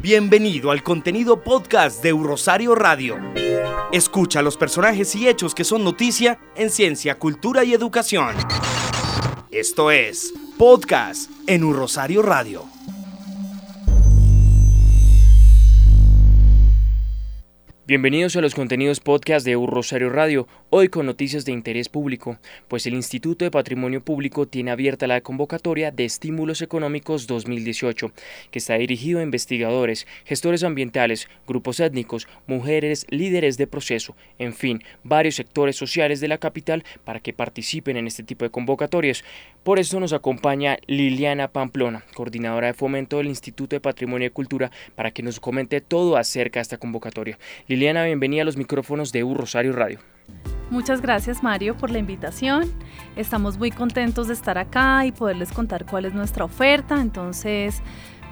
Bienvenido al contenido podcast de Rosario Radio. Escucha los personajes y hechos que son noticia en ciencia, cultura y educación. Esto es Podcast en Rosario Radio. Bienvenidos a los contenidos podcast de Rosario Radio, hoy con noticias de interés público, pues el Instituto de Patrimonio Público tiene abierta la convocatoria de Estímulos Económicos 2018, que está dirigido a investigadores, gestores ambientales, grupos étnicos, mujeres, líderes de proceso, en fin, varios sectores sociales de la capital para que participen en este tipo de convocatorias. Por eso nos acompaña Liliana Pamplona, coordinadora de fomento del Instituto de Patrimonio y Cultura, para que nos comente todo acerca de esta convocatoria. Liliana, bienvenida a los micrófonos de U Rosario Radio. Muchas gracias Mario por la invitación. Estamos muy contentos de estar acá y poderles contar cuál es nuestra oferta. Entonces,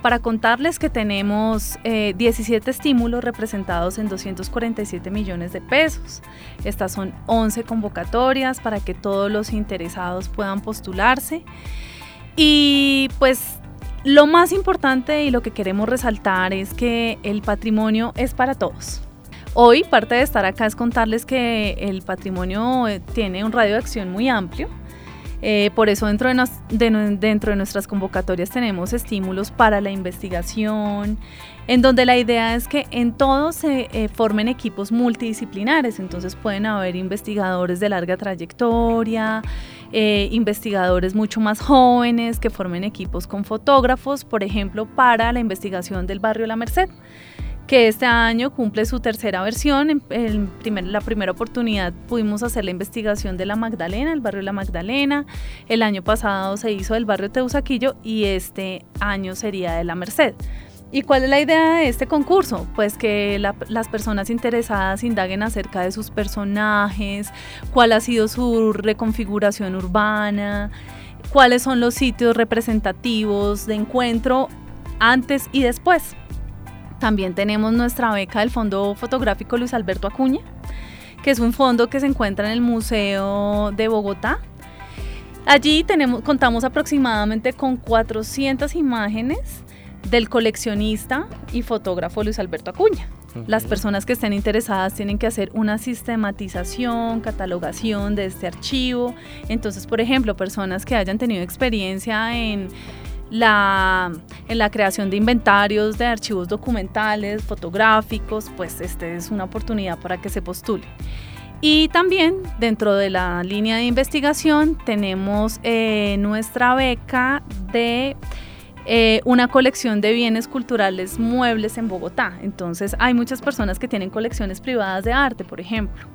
para contarles que tenemos 17 eh, estímulos representados en 247 millones de pesos. Estas son 11 convocatorias para que todos los interesados puedan postularse. Y pues lo más importante y lo que queremos resaltar es que el patrimonio es para todos. Hoy parte de estar acá es contarles que el patrimonio eh, tiene un radio de acción muy amplio. Eh, por eso dentro de, nuestras convocatorias tenemos estímulos para la investigación, en donde la idea es que en todos se eh, formen equipos multidisciplinares, entonces pueden haber investigadores de larga trayectoria, investigadores mucho más jóvenes que formen equipos con fotógrafos, por ejemplo, para la investigación del barrio La Merced que este año cumple su tercera versión. En, primer, la primera oportunidad pudimos hacer la investigación de la Magdalena, el barrio La Magdalena. El año pasado se hizo del barrio Teusaquillo y este año sería de la Merced. ¿Y cuál es la idea de este concurso? Pues que las personas interesadas indaguen acerca de sus personajes, cuál ha sido su reconfiguración urbana, cuáles son los sitios representativos de encuentro antes y después. También tenemos nuestra beca del Fondo Fotográfico Luis Alberto Acuña, que es un fondo que se encuentra en el Museo de Bogotá. Allí tenemos, contamos aproximadamente con 400 imágenes del coleccionista y fotógrafo Luis Alberto Acuña. Las personas que estén interesadas tienen que hacer una sistematización, catalogación de este archivo. Entonces, por ejemplo, personas que hayan tenido experiencia en la, en la creación de inventarios de archivos documentales, fotográficos, pues este es una oportunidad para que se postule. Y también dentro de la línea de investigación tenemos eh, nuestra beca de eh, una colección de bienes culturales muebles en Bogotá. Entonces hay muchas personas que tienen colecciones privadas de arte, por ejemplo.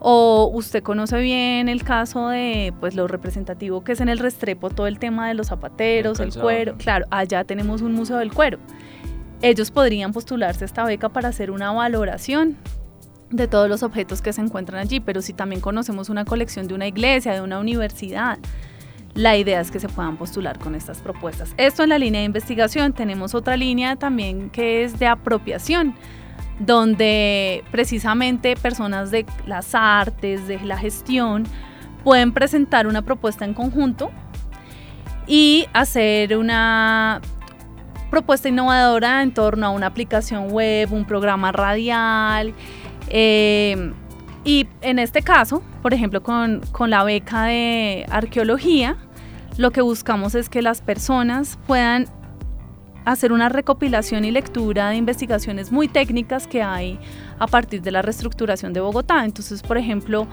O usted conoce bien el caso de pues lo representativo que es en el Restrepo todo el tema de los zapateros, el, cuero. Claro, allá tenemos un museo del cuero. Ellos podrían postularse a esta beca para hacer una valoración de todos los objetos que se encuentran allí, pero si también conocemos una colección de una iglesia, de una universidad, la idea es que se puedan postular con estas propuestas. Esto en la línea de investigación. Tenemos otra línea también que es de apropiación donde precisamente personas de las artes, de la gestión, pueden presentar una propuesta en conjunto y hacer una propuesta innovadora en torno a una aplicación web, un programa radial. Eh, y en este caso, por ejemplo, con, con la beca de arqueología, lo que buscamos es que las personas puedan hacer una recopilación y lectura de investigaciones muy técnicas que hay a partir de la reestructuración de Bogotá. Entonces, por ejemplo,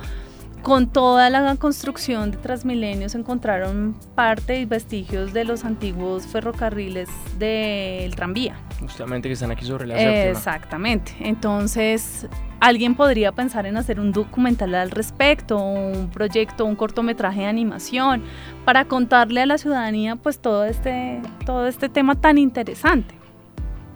con toda la construcción de Transmilenio encontraron parte y vestigios de los antiguos ferrocarriles del tranvía. Justamente que están aquí sobre la séptima. Exactamente. Entonces, alguien podría pensar en hacer un documental al respecto, un proyecto, un cortometraje de animación, para contarle a la ciudadanía pues todo este, todo este tema tan interesante.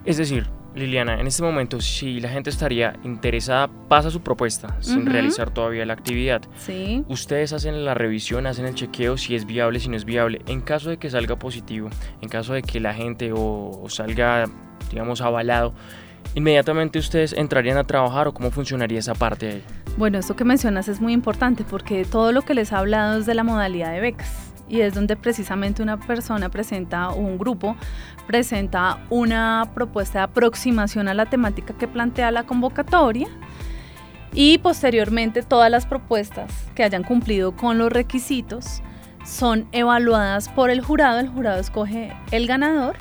Es decir, Liliana, en este momento, si la gente estaría interesada, pasa su propuesta sin realizar todavía la actividad. Sí. Ustedes hacen la revisión, hacen el chequeo si es viable, si no es viable. En caso de que salga positivo, en caso de que la gente o, salga, digamos, avalado, inmediatamente ustedes entrarían a trabajar o cómo funcionaría esa parte. Bueno, esto que mencionas es muy importante porque todo lo que les he hablado es de la modalidad de becas y es donde precisamente una persona presenta o un grupo presenta una propuesta de aproximación a la temática que plantea la convocatoria y posteriormente todas las propuestas que hayan cumplido con los requisitos son evaluadas por el jurado, el jurado escoge el ganador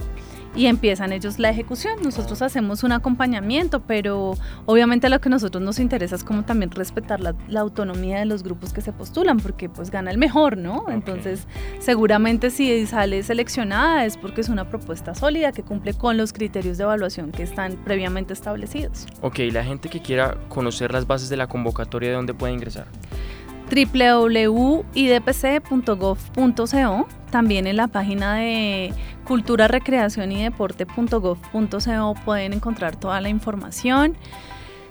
y empiezan ellos la ejecución. Nosotros hacemos un acompañamiento, pero obviamente lo que a nosotros nos interesa es como también respetar la, autonomía de los grupos que se postulan, porque pues gana el mejor, ¿no? Entonces, seguramente si sale seleccionada es porque es una propuesta sólida que cumple con los criterios de evaluación que están previamente establecidos. Ok, la gente que quiera conocer las bases de la convocatoria, ¿de dónde puede ingresar? www.idpc.gov.co, también en la página de cultura, recreación y deporte.gov.co pueden encontrar toda la información.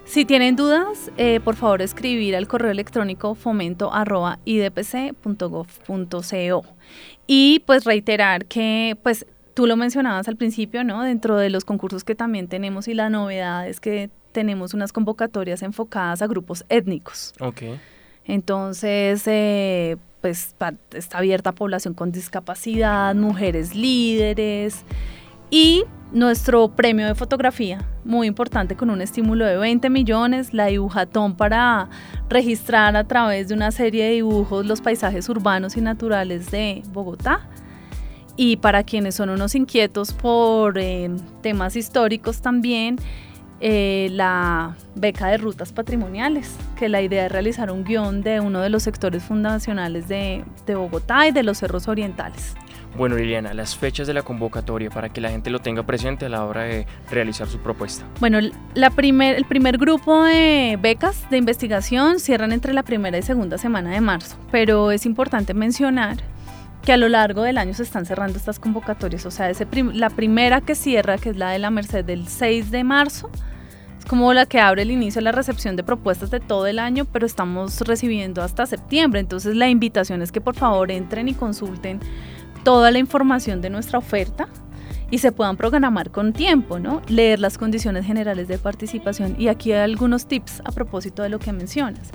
Si tienen dudas, eh, por favor escribir al correo electrónico fomento.idpc.gov.co. Y pues reiterar que pues tú lo mencionabas al principio, ¿no? Dentro de los concursos que también tenemos y la novedad es que tenemos unas convocatorias enfocadas a grupos étnicos. Okay. Entonces, eh, pues está abierta a población con discapacidad, mujeres líderes y nuestro premio de fotografía, muy importante, con un estímulo de 20 millones, la dibujatón para registrar a través de una serie de dibujos los paisajes urbanos y naturales de Bogotá. Y para quienes son unos inquietos por eh, temas históricos también, eh, la beca de rutas patrimoniales, que la idea es realizar un guion de uno de los sectores fundacionales de, Bogotá y de los cerros orientales. Bueno, Liliana, las fechas de la convocatoria para que la gente lo tenga presente a la hora de realizar su propuesta. Bueno, la primer, el primer grupo de becas de investigación cierran entre la primera y segunda semana de marzo, pero es importante mencionar que a lo largo del año se están cerrando estas convocatorias. O sea, la primera que cierra, que es la de la Merced del 6 de marzo, es como la que abre el inicio de la recepción de propuestas de todo el año, pero estamos recibiendo hasta septiembre. Entonces la invitación es que por favor entren y consulten toda la información de nuestra oferta y se puedan programar con tiempo, ¿no? Leer las condiciones generales de participación. Y aquí hay algunos tips a propósito de lo que mencionas.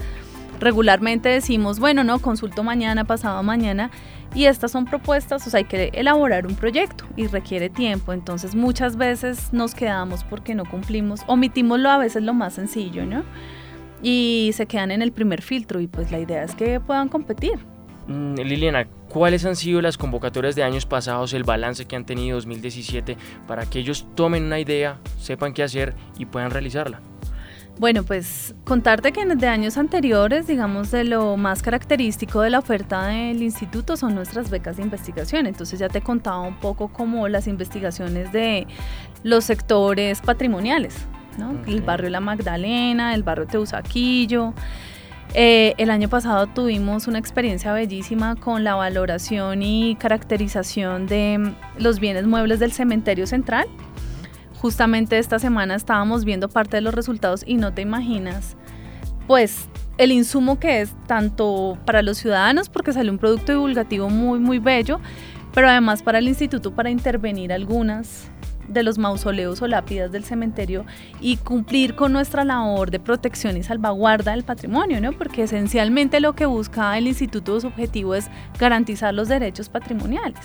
Regularmente decimos, bueno, no, consulto mañana, pasado mañana, y estas son propuestas, o sea, hay que elaborar un proyecto y requiere tiempo. Entonces muchas veces nos quedamos porque no cumplimos, omitimos lo a veces lo más sencillo, ¿no? Y se quedan en el primer filtro y pues la idea es que puedan competir. Mm, Liliana, ¿cuáles han sido las convocatorias de años pasados, el balance que han tenido 2017 para que ellos tomen una idea, sepan qué hacer y puedan realizarla? Bueno, pues contarte que de años anteriores, digamos, de lo más característico de la oferta del instituto son nuestras becas de investigación. Entonces ya te contaba un poco como las investigaciones de los sectores patrimoniales, ¿no? El barrio La Magdalena, el barrio Teusaquillo. Eh, el año pasado tuvimos una experiencia bellísima con la valoración y caracterización de los bienes muebles del cementerio central Justamente esta semana estábamos viendo parte de los resultados y no te imaginas, pues el insumo que es tanto para los ciudadanos, porque sale un producto divulgativo muy, muy bello, pero además para el instituto para intervenir algunas de los mausoleos o lápidas del cementerio y cumplir con nuestra labor de protección y salvaguarda del patrimonio, ¿no? Porque esencialmente lo que busca el instituto, su objetivo es garantizar los derechos patrimoniales.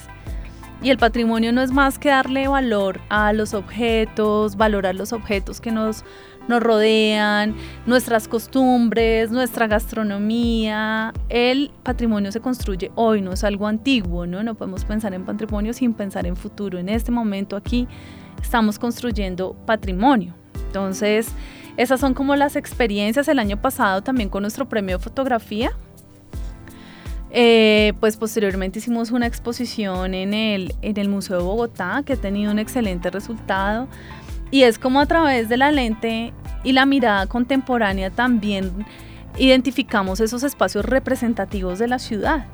Y el patrimonio no es más que darle valor a los objetos, valorar los objetos que nos nos rodean, nuestras costumbres, nuestra gastronomía. El patrimonio se construye hoy, no es algo antiguo, ¿no? No podemos pensar en patrimonio sin pensar en futuro. En este momento aquí estamos construyendo patrimonio. Entonces, esas son como las experiencias el año pasado también con nuestro premio de fotografía. Eh, pues posteriormente hicimos una exposición en el, en el Museo de Bogotá que ha tenido un excelente resultado y es como a través de la lente y la mirada contemporánea también identificamos esos espacios representativos de la ciudad.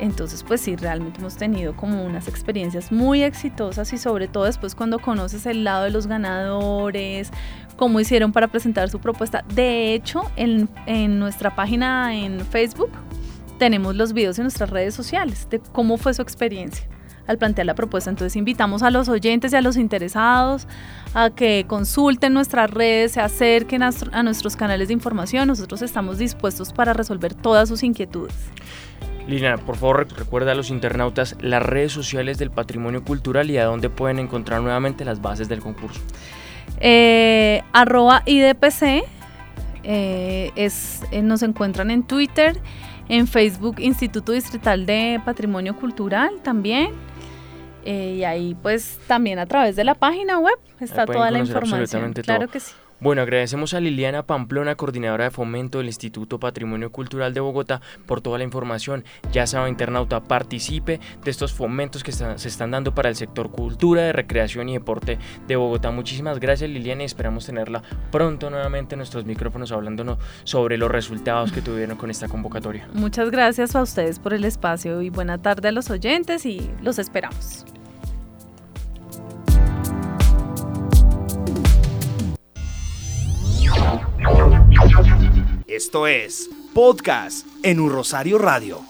Entonces, pues sí, realmente hemos tenido como unas experiencias muy exitosas y sobre todo después cuando conoces el lado de los ganadores, cómo hicieron para presentar su propuesta. De hecho, en, en nuestra página en Facebook tenemos los videos en nuestras redes sociales de cómo fue su experiencia al plantear la propuesta. Entonces invitamos a los oyentes y a los interesados a que consulten nuestras redes, se acerquen a, a nuestros canales de información. Nosotros estamos dispuestos para resolver todas sus inquietudes. Lina, por favor recuerda a los internautas las redes sociales del patrimonio cultural y a dónde pueden encontrar nuevamente las bases del concurso. Eh, arroba IDPC, eh, es, eh, nos encuentran en Twitter, en Facebook Instituto Distrital de Patrimonio Cultural también. Eh, y ahí pues también a través de la página web está toda la información. Claro que sí. Bueno, agradecemos a Liliana Pamplona, coordinadora de fomento del Instituto Patrimonio Cultural de Bogotá, por toda la información. Ya sabe, internauta, participe de estos fomentos que se están dando para el sector cultura, de recreación y deporte de Bogotá. Muchísimas gracias, Liliana, y esperamos tenerla pronto nuevamente en nuestros micrófonos hablándonos sobre los resultados que tuvieron con esta convocatoria. Muchas gracias a ustedes por el espacio y buena tarde a los oyentes y los esperamos. Esto es Podcast en Un Rosario Radio.